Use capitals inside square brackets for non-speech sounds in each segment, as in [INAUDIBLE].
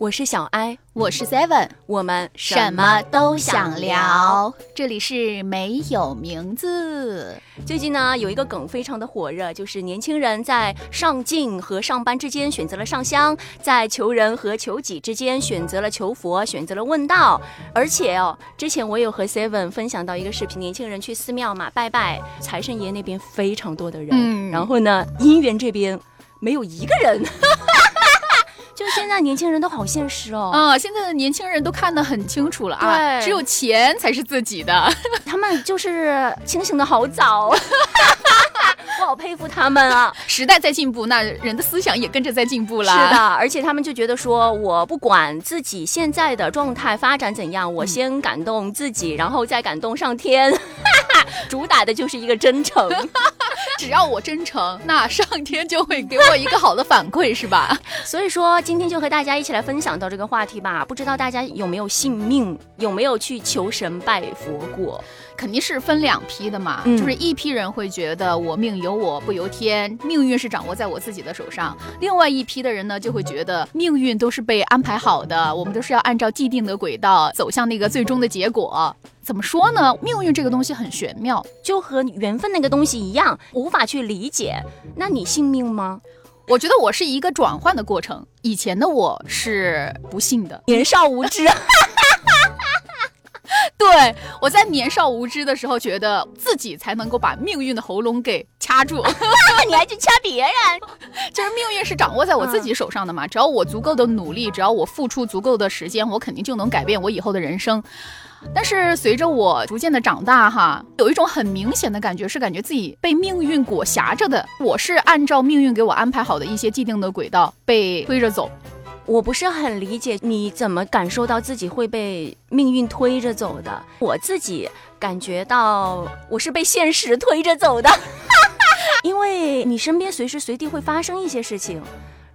我是小艾，我是 Seven，我们什么都想聊。这里是没有名字。最近呢，有一个梗非常的火热，就是年轻人在上进和上班之间选择了上香，在求人和求己之间选择了求佛，选择了问道。而且哦，之前我有和 Seven 分享到一个视频，年轻人去寺庙嘛拜拜财神爷那边非常多的人，嗯，然后呢，姻缘这边没有一个人。就现在年轻人都好现实哦，啊，现在的年轻人都看得很清楚了啊，只有钱才是自己的，[LAUGHS] 他们就是清醒的好早，[LAUGHS] 我好佩服他们啊！时代在进步，那人的思想也跟着在进步了。是的，而且他们就觉得说，我不管自己现在的状态发展怎样，我先感动自己，然后再感动上天，[LAUGHS] 主打的就是一个真诚。只要我真诚，那上天就会给我一个好的反馈，是吧？[LAUGHS] 所以说，今天就和大家一起来分享到这个话题吧。不知道大家有没有信命，有没有去求神拜佛过？肯定是分两批的嘛。就是一批人会觉得我命由我不由天，命运是掌握在我自己的手上；另外一批的人呢，就会觉得命运都是被安排好的，我们都是要按照既定的轨道走向那个最终的结果。怎么说呢？命运这个东西很玄妙，就和缘分那个东西一样，无法去理解。那你信命吗？我觉得我是一个转换的过程。以前的我是不信的，年少无知。[LAUGHS] 对我在年少无知的时候，觉得自己才能够把命运的喉咙给掐住。[LAUGHS] 你还去掐别人？[LAUGHS] 就是命运是掌握在我自己手上的嘛？只要我足够的努力，只要我付出足够的时间，我肯定就能改变我以后的人生。但是随着我逐渐的长大，哈，有一种很明显的感觉，是感觉自己被命运裹挟着的。我是按照命运给我安排好的一些既定的轨道被推着走。我不是很理解你怎么感受到自己会被命运推着走的。我自己感觉到我是被现实推着走的，[LAUGHS] 因为你身边随时随地会发生一些事情。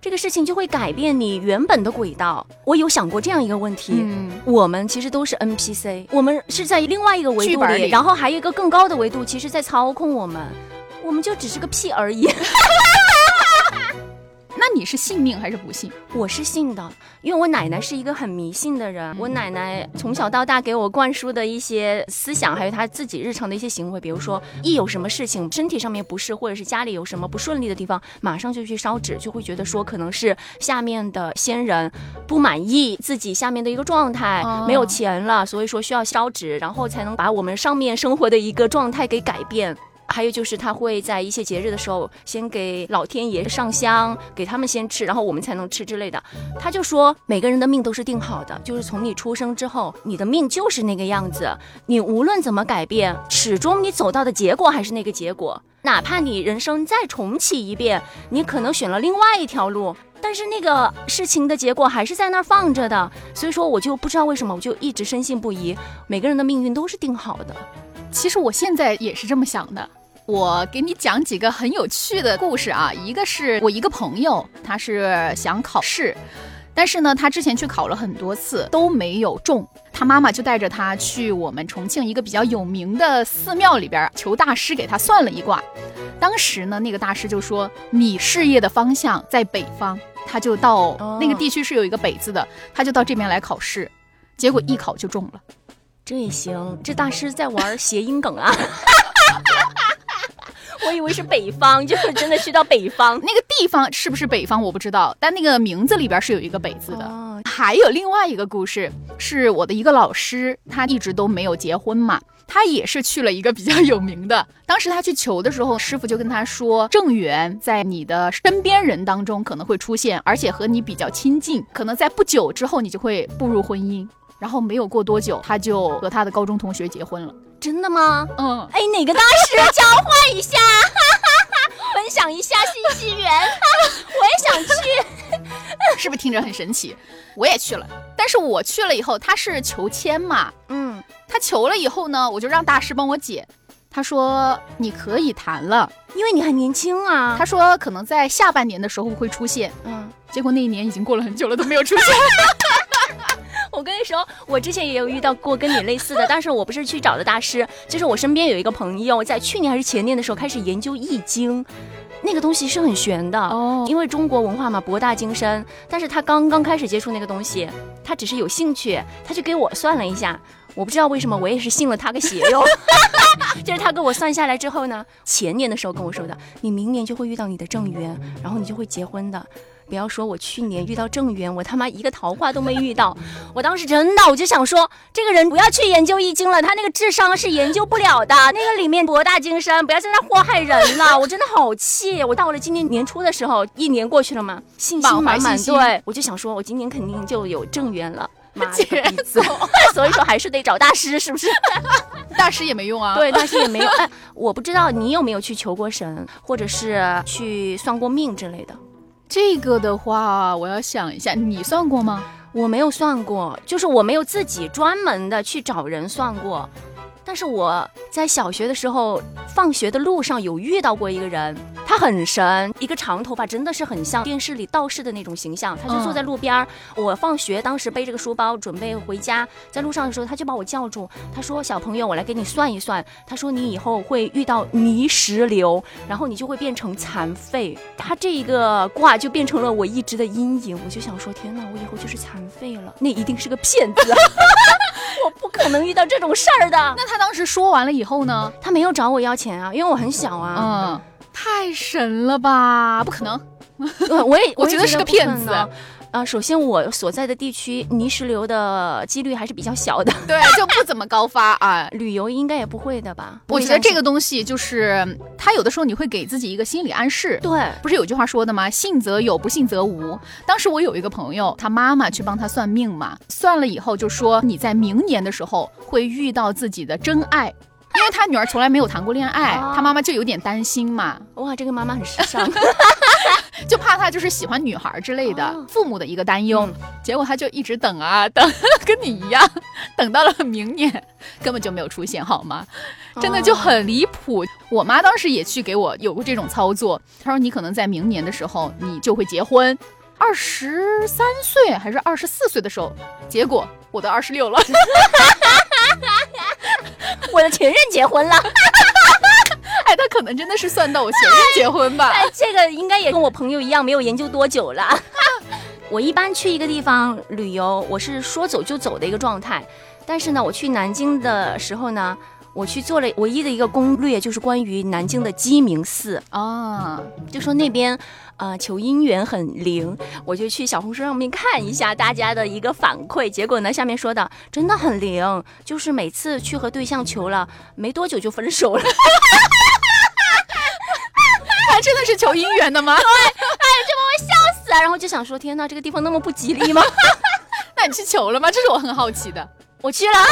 这个事情就会改变你原本的轨道。我有想过这样一个问题：嗯，我们其实都是 NPC，我们是在另外一个维度里，然后还有一个更高的维度，其实在操控我们，我们就只是个屁而已。[LAUGHS] 那你是信命还是不信？我是信的，因为我奶奶是一个很迷信的人。我奶奶从小到大给我灌输的一些思想，还有她自己日常的一些行为，比如说一有什么事情，身体上面不适，或者是家里有什么不顺利的地方，马上就去烧纸，就会觉得说可能是下面的仙人不满意自己下面的一个状态，没有钱了，所以说需要烧纸，然后才能把我们上面生活的一个状态给改变。还有就是他会在一些节日的时候，先给老天爷上香，给他们先吃，然后我们才能吃之类的。他就说每个人的命都是定好的，就是从你出生之后，你的命就是那个样子，你无论怎么改变，始终你走到的结果还是那个结果。哪怕你人生再重启一遍，你可能选了另外一条路，但是那个事情的结果还是在那儿放着的。所以说，我就不知道为什么，我就一直深信不疑，每个人的命运都是定好的。其实我现在也是这么想的。我给你讲几个很有趣的故事啊。一个是我一个朋友，他是想考试，但是呢，他之前去考了很多次都没有中。他妈妈就带着他去我们重庆一个比较有名的寺庙里边求大师给他算了一卦。当时呢，那个大师就说你事业的方向在北方，他就到那个地区是有一个北字的，他就到这边来考试，结果一考就中了。这也行，这大师在玩谐音梗啊！[LAUGHS] 我以为是北方，就是真的去到北方那个地方是不是北方我不知道，但那个名字里边是有一个北字的。还有另外一个故事，是我的一个老师，他一直都没有结婚嘛，他也是去了一个比较有名的。当时他去求的时候，师傅就跟他说，正缘在你的身边人当中可能会出现，而且和你比较亲近，可能在不久之后你就会步入婚姻。然后没有过多久，他就和他的高中同学结婚了。真的吗？嗯。哎，哪个大师交换一下，[LAUGHS] 分享一下信息源，[LAUGHS] 我也想去。[LAUGHS] 是不是听着很神奇？我也去了，但是我去了以后，他是求签嘛。嗯。他求了以后呢，我就让大师帮我解。他说你可以谈了，因为你很年轻啊。他说可能在下半年的时候会出现。嗯。结果那一年已经过了很久了，都没有出现。我跟你说，我之前也有遇到过跟你类似的，但是我不是去找的大师，就是我身边有一个朋友，在去年还是前年的时候开始研究易经。那个东西是很玄的哦因为中国文化嘛博大精深，但是他刚刚开始接触那个东西，他只是有兴趣，他就给我算了一下，我不知道为什么我也是信了他个邪哟。[LAUGHS] 就是他给我算下来之后呢，前年的时候跟我说的，你明年就会遇到你的正缘，然后你就会结婚的。不要说我去年遇到正缘，我他妈一个桃花都没遇到。我当时真的我就想说，这个人不要去研究易经了，他那个智商是研究不了的。那个里面博大精深，不要在那祸害人了。我真的好气！我到了今年年初的时候，一年过去了嘛，信心满满对，我就想说，我今年肯定就有正缘了。妈接的 [LAUGHS] [LAUGHS] 所以说还是得找大师，是不是？[LAUGHS] 大师也没用啊。，对，大师也没用。哎，我不知道你有没有去求过神，或者是去算过命之类的。这个的话，我要想一下，你算过吗？我没有算过，就是我没有自己专门的去找人算过。但是我在小学的时候，放学的路上有遇到过一个人，他很神，一个长头发，真的是很像电视里道士的那种形象。他就坐在路边儿，我放学当时背着个书包准备回家，在路上的时候，他就把我叫住，他说：“小朋友，我来给你算一算。”他说：“你以后会遇到泥石流，然后你就会变成残废。”他这一个卦就变成了我一直的阴影。我就想说：“天哪，我以后就是残废了，那一定是个骗子。[LAUGHS] ”我不可能遇到这种事儿的。[LAUGHS] 那他当时说完了以后呢？他没有找我要钱啊，因为我很小啊。嗯，太神了吧？不可能。[LAUGHS] 呃我也也 [LAUGHS] 我觉得是个骗子啊。呃，首先我所在的地区泥石流的几率还是比较小的，[LAUGHS] 对，就不怎么高发啊。旅游应该也不会的吧？我觉得这个东西就是，他有的时候你会给自己一个心理暗示。对，不是有句话说的吗？信则有，不信则无。当时我有一个朋友，他妈妈去帮他算命嘛，算了以后就说你在明年的时候会遇到自己的真爱，因为他女儿从来没有谈过恋爱，哦他妈妈就有点担心嘛，哇，这个妈妈很时尚。[LAUGHS] 就怕他就是喜欢女孩之类的，哦父母的一个担忧。嗯结果他就一直等啊等，[LAUGHS] 跟你一样，等到了明年，根本就没有出现，好吗？真的就很离谱。我妈当时也去给我有过这种操作，她说你可能在明年的时候你就会结婚，二十三岁还是二十四岁的时候，结果我都二十六了。[LAUGHS] [LAUGHS] 我的前任结婚了，[LAUGHS] 哎，他可能真的是算到我前任结婚吧？哎，这个应该也跟我朋友一样，没有研究多久了。[LAUGHS] 我一般去一个地方旅游，我是说走就走的一个状态。但是呢，我去南京的时候呢，我去做了唯一的一个攻略，就是关于南京的鸡鸣寺。啊，就说那边呃求姻缘很灵，我就去小红书上面看一下大家的一个反馈，结果呢下面说的真的很灵，就是每次去和对象求了，没多久就分手了。[LAUGHS] 他真的是求姻缘的吗？对，哎，这把我笑死啊，然后就想说天呐，这个地方那么不吉利吗？[LAUGHS] 那你去求了吗？这是我很好奇的。我去了，[LAUGHS] 你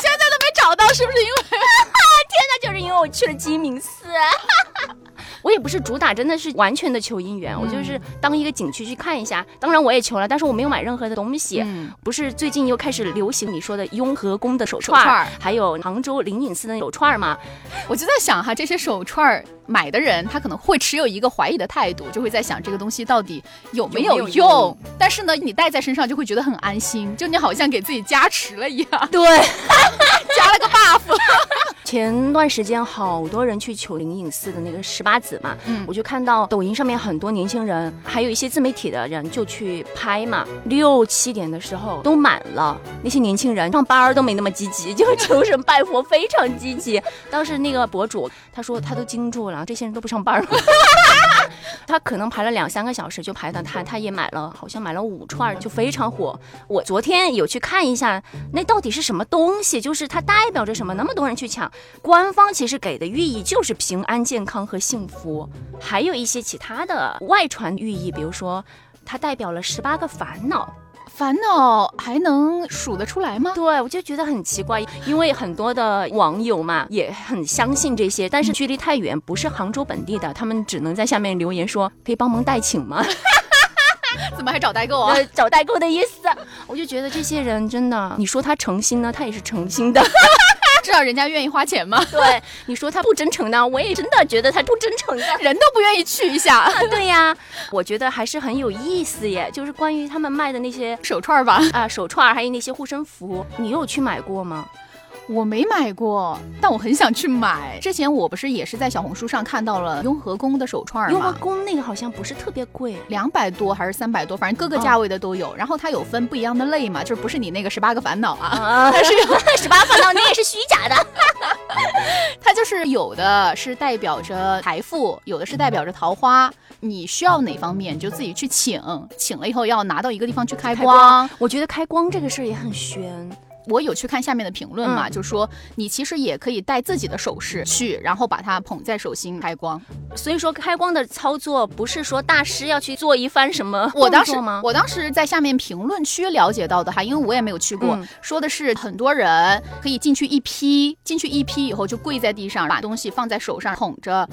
现在都没找到，是不是因为？天哪就是因为我去了鸡鸣寺。我也不是主打，真的是完全的求姻缘，我就是当一个景区去看一下。当然我也求了，但是我没有买任何的东西。嗯不是最近又开始流行你说的雍和宫的手串还有杭州灵隐寺的手串儿嘛？我就在想哈，这些手串儿买的人，他可能会持有一个怀疑的态度，就会在想这个东西到底有没有用但是呢，你戴在身上就会觉得很安心，就你好像给自己加持了一样，对，[LAUGHS] 加了个 buff。[LAUGHS] 前段时间好多人去求灵隐寺的那个十八子嘛，嗯我就看到抖音上面很多年轻人，还有一些自媒体的人就去拍嘛，六七点的时候都满了，那些年轻人上班都没那么积极，就求神拜佛非常积极。当时那个博主他说他都惊住了，这些人都不上班儿吗？[LAUGHS] [LAUGHS] 他可能排了两三个小时就排到他，他也买了，好像买了五串儿，就非常火。我昨天有去看一下，那到底是什么东西？就是它代表着什么？那么多人去抢，官方其实给的寓意就是平安、健康和幸福，还有一些其他的外传寓意，比如说它代表了十八个烦恼。烦恼还能数得出来吗？对，我就觉得很奇怪，因为很多的网友嘛也很相信这些，但是距离太远，不是杭州本地的，他们只能在下面留言说可以帮忙代请吗？[LAUGHS] 怎么还找代购啊？呃，[LAUGHS] 找代购的意思。[LAUGHS] 我就觉得这些人真的，你说他诚心呢，他也是诚心的；至少人家愿意花钱吗？对，你说他不真诚呢，我也真的觉得他不真诚的。人都不愿意去一下啊，对呀，我觉得还是很有意思耶。就是关于他们卖的那些手串儿吧。啊、手串儿，还有那些护身符，你有去买过吗？我没买过，但我很想去买。之前我不是也是在小红书上看到了雍和宫的手串吗？雍和宫那个好像不是特别贵，两百多还是三百多，反正各个价位的都有。然后它有分不一样的类嘛，就是不是你那个十八个烦恼啊，它是 [LAUGHS] 十八烦恼，那也是虚假的。[LAUGHS] 它就是有的是代表着财富，有的是代表着桃花。你需要哪方面，你就自己去请，请了以后要拿到一个地方去开光。我觉得开光这个事儿也很悬。我有去看下面的评论嘛，就说你其实也可以带自己的首饰去，然后把它捧在手心开光。所以说开光的操作不是说大师要去做一番什么我当时我当时在下面评论区了解到的哈，因为我也没有去过，说的是很多人可以进去一批，进去一批以后就跪在地上，把东西放在手上捧着，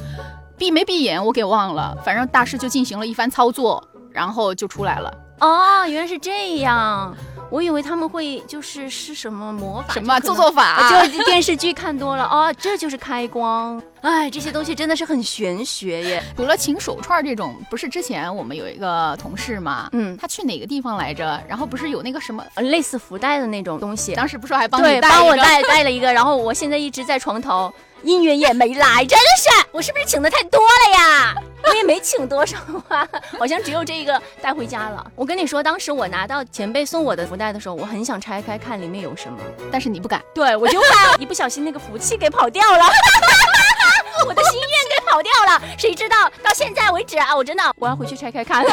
闭没闭眼我给忘了，反正大师就进行了一番操作，然后就出来了。哦，原来是这样。我以为他们会就是是什么魔法，什么做做法，就电视剧看多了哦，这就是开光。哎，这些东西真的是很玄学耶。除了请手串这种，不是之前我们有一个同事嘛，嗯，他去哪个地方来着？然后不是有那个什么类似福袋的那种东西，当时不是还帮对帮我带带了一个，然后我现在一直在床头。姻缘也没来，真的是我是不是请的太多了呀？我也没请多少啊，好像只有这个带回家了。我跟你说，当时我拿到前辈送我的福袋的时候，我很想拆开看里面有什么，但是你不敢。对，我就怕一不小心那个福气给跑掉了，[LAUGHS] 我的心愿给跑掉了。谁知道到现在为止啊，我真的我要回去拆开看，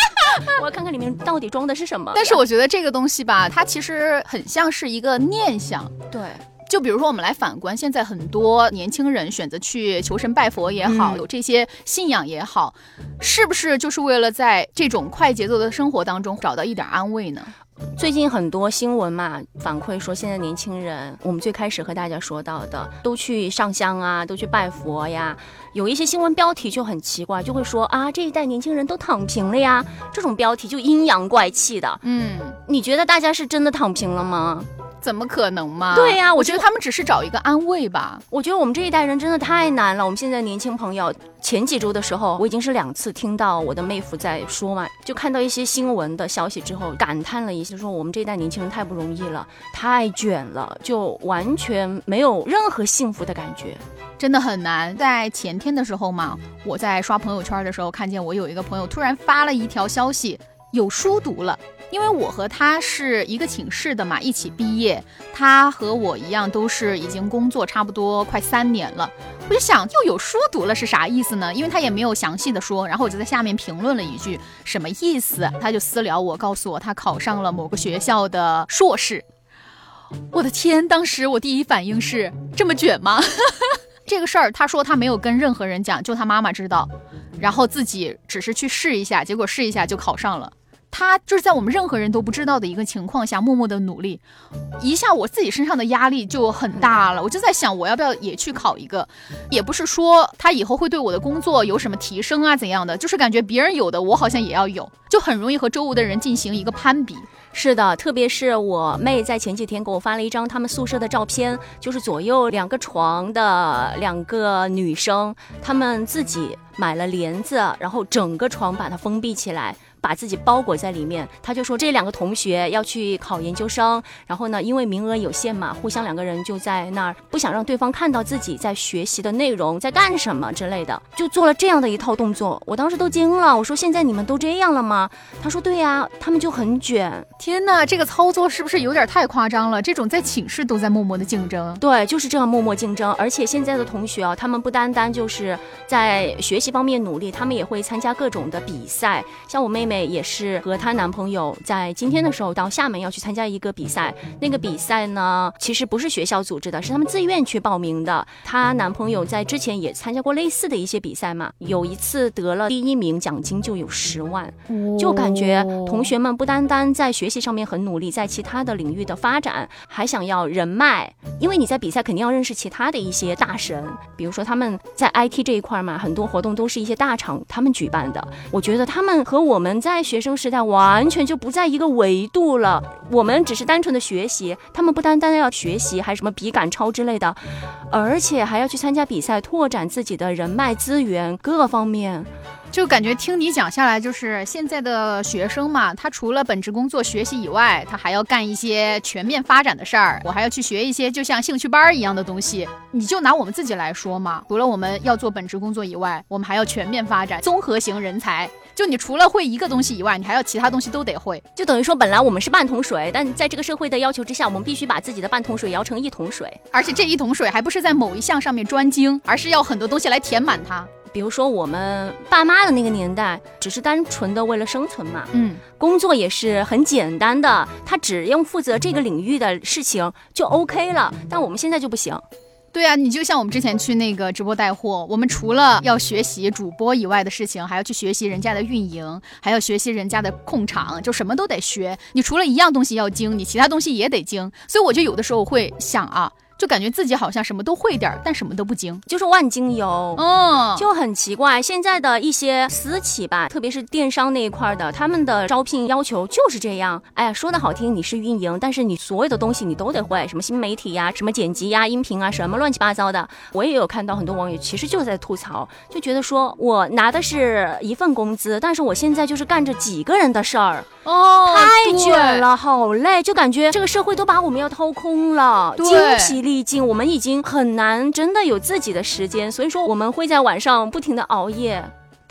[LAUGHS] 我要看看里面到底装的是什么。但是我觉得这个东西吧，它其实很像是一个念想。对。就比如说，我们来反观现在很多年轻人选择去求神拜佛也好，有这些信仰也好，是不是就是为了在这种快节奏的生活当中找到一点安慰呢？最近很多新闻嘛，反馈说现在年轻人，我们最开始和大家说到的，都去上香啊，都去拜佛呀。有一些新闻标题就很奇怪，就会说啊，这一代年轻人都躺平了呀，这种标题就阴阳怪气的。嗯，你觉得大家是真的躺平了吗？怎么可能嘛？对呀，我觉得他们只是找一个安慰吧。我觉得我们这一代人真的太难了。我们现在年轻朋友，前几周的时候，我已经是两次听到我的妹夫在说嘛，就看到一些新闻的消息之后，感叹了一下，说我们这一代年轻人太不容易了，太卷了，就完全没有任何幸福的感觉，真的很难。在前天的时候嘛，我在刷朋友圈的时候，看见我有一个朋友突然发了一条消息，有书读了。因为我和他是一个寝室的嘛，一起毕业。他和我一样，都是已经工作差不多快三年了。我就想，又有书读了是啥意思呢？[LAUGHS] 因为他也没有详细的说。然后我就在下面评论了一句，什么意思？他就私聊我，告诉我他考上了某个学校的硕士。我的天！当时我第一反应是这么卷吗？[LAUGHS] 这个事儿，他说他没有跟任何人讲，就他妈妈知道，然后自己只是去试一下，结果试一下就考上了。他就是在我们任何人都不知道的一个情况下默默的努力，一下我自己身上的压力就很大了。我就在想，我要不要也去考一个？也不是说他以后会对我的工作有什么提升啊怎样的，就是感觉别人有的我好像也要有，就很容易和周围的人进行一个攀比。是的，特别是我妹在前几天给我发了一张他们宿舍的照片，就是左右两个床的两个女生，她们自己买了帘子，然后整个床把它封闭起来。把自己包裹在里面，他就说这两个同学要去考研究生，然后呢，因为名额有限嘛，互相两个人就在那儿，不想让对方看到自己在学习的内容，在干什么之类的，就做了这样的一套动作。我当时都惊了，我说现在你们都这样了吗？他说对呀，他们就很卷。天哪，这个操作是不是有点太夸张了？这种在寝室都在默默的竞争，对，就是这样默默竞争。而且现在的同学啊，他们不单单就是在学习方面努力，他们也会参加各种的比赛，像我妹妹。也是和她男朋友在今天的时候到厦门要去参加一个比赛，那个比赛呢，其实不是学校组织的，是他们自愿去报名的。她男朋友在之前也参加过类似的一些比赛嘛，有一次得了第一名，奖金就有十万，就感觉同学们不单单在学习上面很努力，在其他的领域的发展还想要人脉，因为你在比赛肯定要认识其他的一些大神，比如说他们在 IT 这一块嘛，很多活动都是一些大厂他们举办的。我觉得他们和我们。在学生时代，完全就不在一个维度了。我们只是单纯的学习，他们不单单要学习，还什么笔杆超之类的，而且还要去参加比赛，拓展自己的人脉资源，各个方面。就感觉听你讲下来，就是现在的学生嘛，他除了本职工作学习以外，他还要干一些全面发展的事儿。我还要去学一些就像兴趣班一样的东西。你就拿我们自己来说嘛，除了我们要做本职工作以外，我们还要全面发展，综合型人才。就你除了会一个东西以外，你还要其他东西都得会。就等于说，本来我们是半桶水，但在这个社会的要求之下，我们必须把自己的半桶水摇成一桶水。而且这一桶水还不是在某一项上面专精，而是要很多东西来填满它。比如说我们爸妈的那个年代，只是单纯的为了生存嘛，嗯，工作也是很简单的，他只用负责这个领域的事情就 OK 了。但我们现在就不行。对啊，你就像我们之前去那个直播带货，我们除了要学习主播以外的事情，还要去学习人家的运营，还要学习人家的控场，就什么都得学。你除了一样东西要精，你其他东西也得精。所以我就有的时候会想啊。就感觉自己好像什么都会点儿，但什么都不精，就是万金油，嗯，就很奇怪。现在的一些私企吧，特别是电商那一块的，他们的招聘要求就是这样。哎呀，说的好听，你是运营，但是你所有的东西你都得会，什么新媒体呀，什么剪辑呀，音频啊，什么乱七八糟的。我也有看到很多网友其实就在吐槽，就觉得说我拿的是一份工资，但是我现在就是干着几个人的事儿，哦，太卷了，好累，就感觉这个社会都把我们要掏空了，精疲。力尽，我们已经很难真的有自己的时间，所以说我们会在晚上不停的熬夜。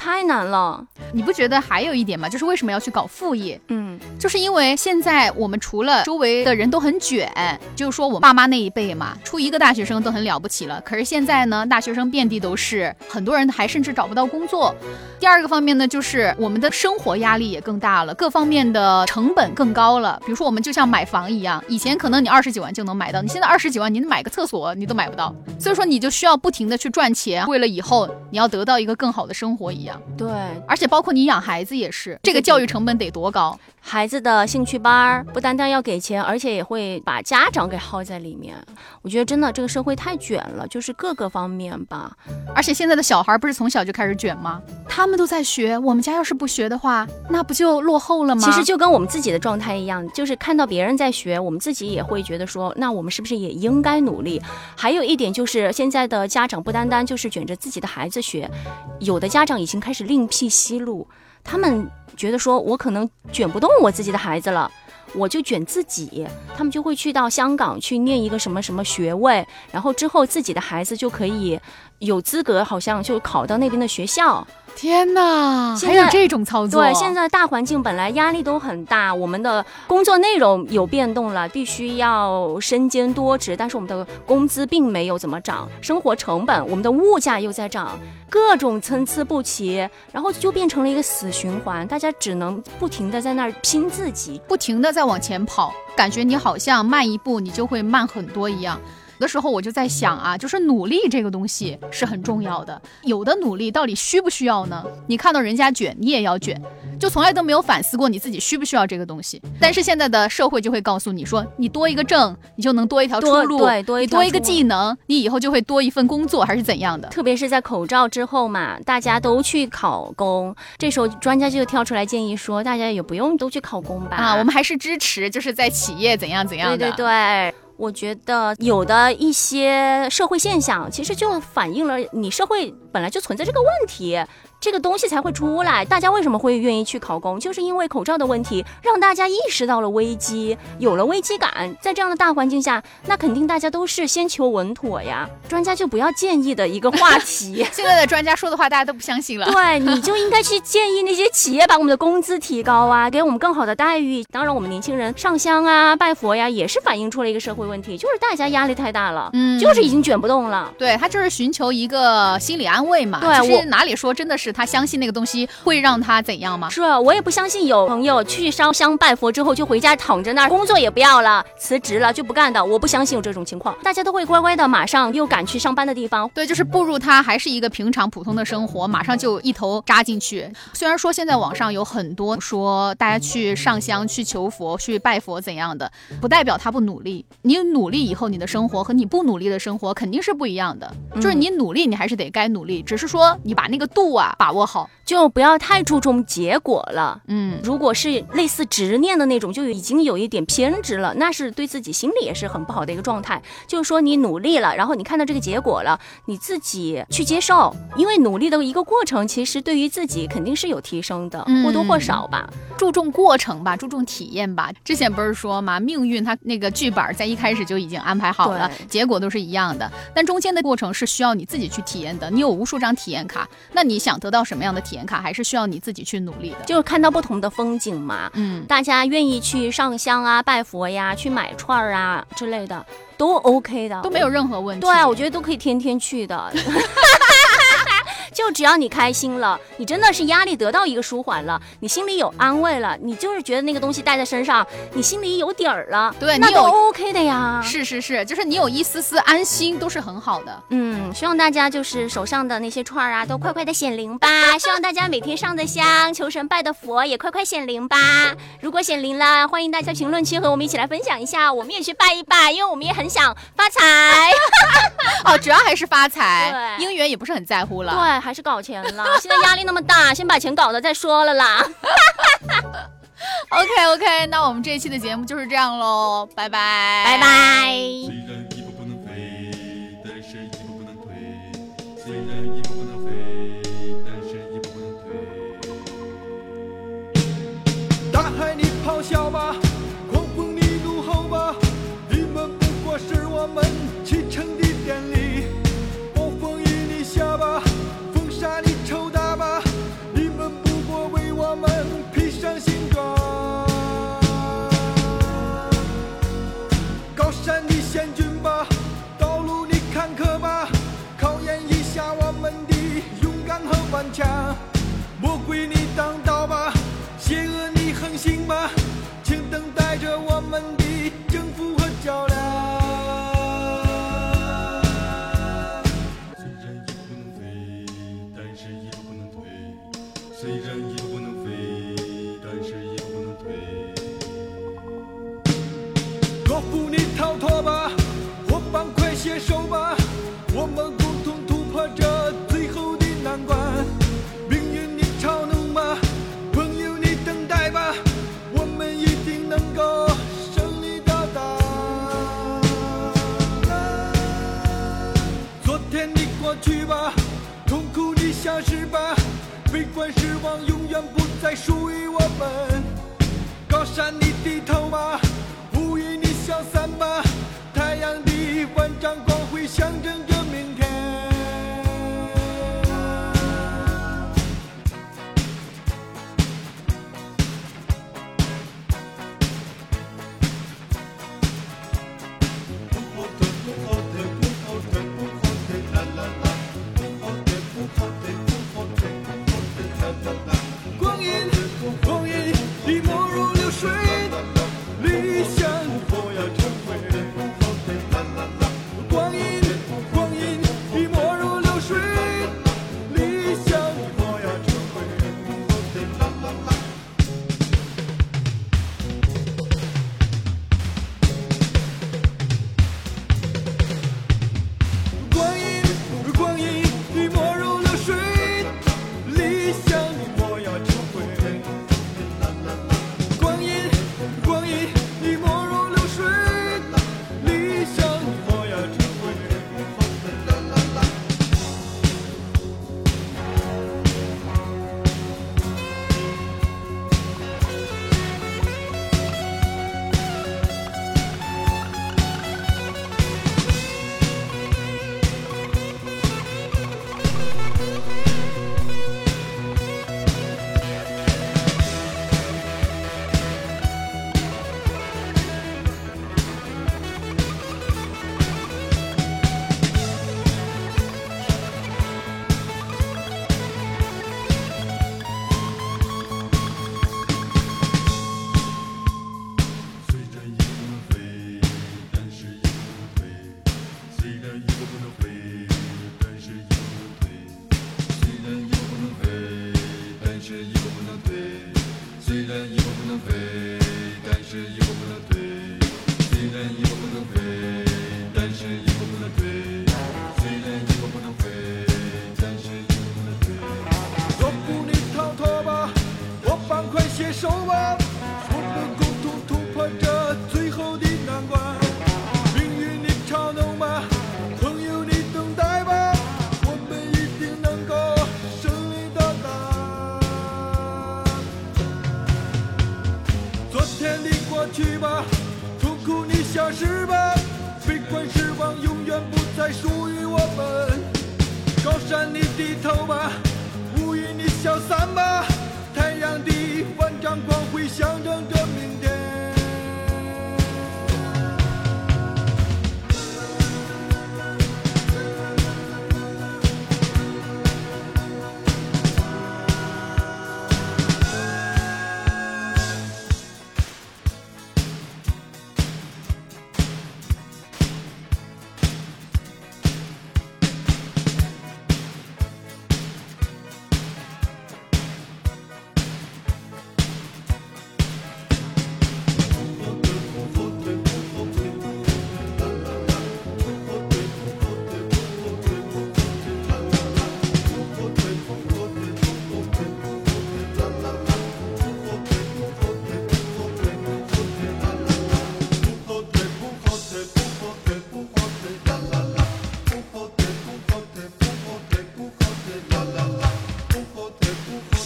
太难了，你不觉得还有一点吗？就是为什么要去搞副业？嗯，就是因为现在我们除了周围的人都很卷，就是说我爸妈那一辈嘛，出一个大学生都很了不起了。可是现在呢，大学生遍地都是，很多人还甚至找不到工作。第二个方面呢，就是我们的生活压力也更大了，各方面的成本更高了。比如说我们就像买房一样，以前可能你二十几万就能买到，你现在二十几万，你买个厕所你都买不到。所以说你就需要不停的去赚钱，为了以后你要得到一个更好的生活一样。对，而且包括你养孩子也是，这个教育成本得多高？孩子的兴趣班儿不单单要给钱，而且也会把家长给耗在里面。我觉得真的这个社会太卷了，就是各个方面吧。而且现在的小孩不是从小就开始卷吗？他们都在学，我们家要是不学的话，那不就落后了吗？其实就跟我们自己的状态一样，就是看到别人在学，我们自己也会觉得说，那我们是不是也应该努力？还有一点就是，现在的家长不单单就是卷着自己的孩子学，有的家长已经开始另辟蹊路，他们。觉得说，我可能卷不动我自己的孩子了，我就卷自己。他们就会去到香港去念一个什么什么学位，然后之后自己的孩子就可以有资格，好像就考到那边的学校。天哪，还有这种操作？对，现在大环境本来压力都很大，我们的工作内容有变动了，必须要身兼多职，但是我们的工资并没有怎么涨，生活成本，我们的物价又在涨，各种参差不齐，然后就变成了一个死循环，大家只能不停的在那儿拼自己，不停的在往前跑，感觉你好像慢一步，你就会慢很多一样。的时候我就在想啊，就是努力这个东西是很重要的。有的努力到底需不需要呢？你看到人家卷，你也要卷，就从来都没有反思过你自己需不需要这个东西。但是现在的社会就会告诉你说，你多一个证，你就能多一条出路；对，多一多一个技能，你以后就会多一份工作，还是怎样的？特别是在口罩之后嘛，大家都去考公，这时候专家就跳出来建议说，大家也不用都去考公吧。啊，我们还是支持，就是在企业怎样怎样的。对对对。我觉得有的一些社会现象，其实就反映了你社会本来就存在这个问题。这个东西才会出来。大家为什么会愿意去考公？就是因为口罩的问题，让大家意识到了危机，有了危机感。在这样的大环境下，那肯定大家都是先求稳妥呀。专家就不要建议的一个话题。现在的专家说的话，大家都不相信了。对，你就应该去建议那些企业把我们的工资提高啊，给我们更好的待遇。当然，我们年轻人上香啊、拜佛呀，也是反映出了一个社会问题，就是大家压力太大了，嗯，就是已经卷不动了。对他就是寻求一个心理安慰嘛。对，其实哪里说真的是。他相信那个东西会让他怎样吗？是我也不相信有朋友去烧香拜佛之后就回家躺着那儿，工作也不要了，辞职了就不干的。我不相信有这种情况，大家都会乖乖的马上又赶去上班的地方。对，就是步入他还是一个平常普通的生活，马上就一头扎进去。虽然说现在网上有很多说大家去上香、去求佛、去拜佛怎样的，不代表他不努力。你努力以后，你的生活和你不努力的生活肯定是不一样的。就是你努力，你还是得该努力，只是说你把那个度啊。把握好，就不要太注重结果了。嗯，如果是类似执念的那种，就已经有一点偏执了，那是对自己心里也是很不好的一个状态。就是说你努力了，然后你看到这个结果了，你自己去接受，因为努力的一个过程，其实对于自己肯定是有提升的，嗯或多或少吧。注重过程吧，注重体验吧。之前不是说嘛，命运它那个剧本在一开始就已经安排好了，结果都是一样的。但中间的过程是需要你自己去体验的。你有无数张体验卡，那你想得到什么样的体验卡，还是需要你自己去努力的。就是看到不同的风景嘛，嗯，大家愿意去上香啊、拜佛呀、去买串儿啊之类的，都 OK 的，都没有任何问题。对，啊我觉得都可以天天去的。[LAUGHS] 就只要你开心了，你真的是压力得到一个舒缓了，你心里有安慰了，你就是觉得那个东西带在身上，你心里有底儿了，对那都 OK 的呀。是是是，就是你有一丝丝安心，都是很好的。嗯，希望大家就是手上的那些串儿啊，都快快的显灵吧。[LAUGHS] 希望大家每天上的香、求神拜的佛也快快显灵吧。如果显灵了，欢迎大家评论区和我们一起来分享一下，我们也去拜一拜，因为我们也很想发财。[LAUGHS] 哦，主要还是发财，[LAUGHS] 对姻缘也不是很在乎了。对，还是搞钱了。现在压力那么大，先把钱搞了再说了啦。OK [LAUGHS] OK，那我们这一期的节目就是这样喽，拜拜，拜。拜。虽然一步不能飞，但是一步不能退。虽然一步不能飞，征服和较量。虽然一步不能飞，但是一步不能退。虽然一步不能飞，但是一步不能退。若不你逃观失望永远不再属于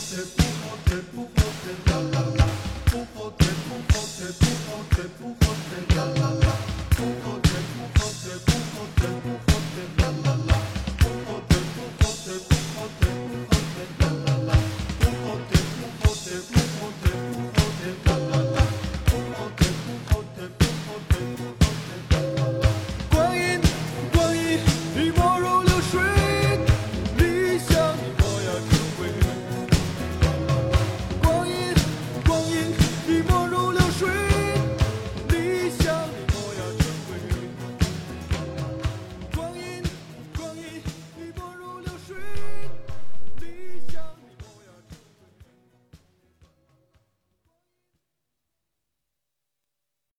Te puto, te pupote, pupote, pupote,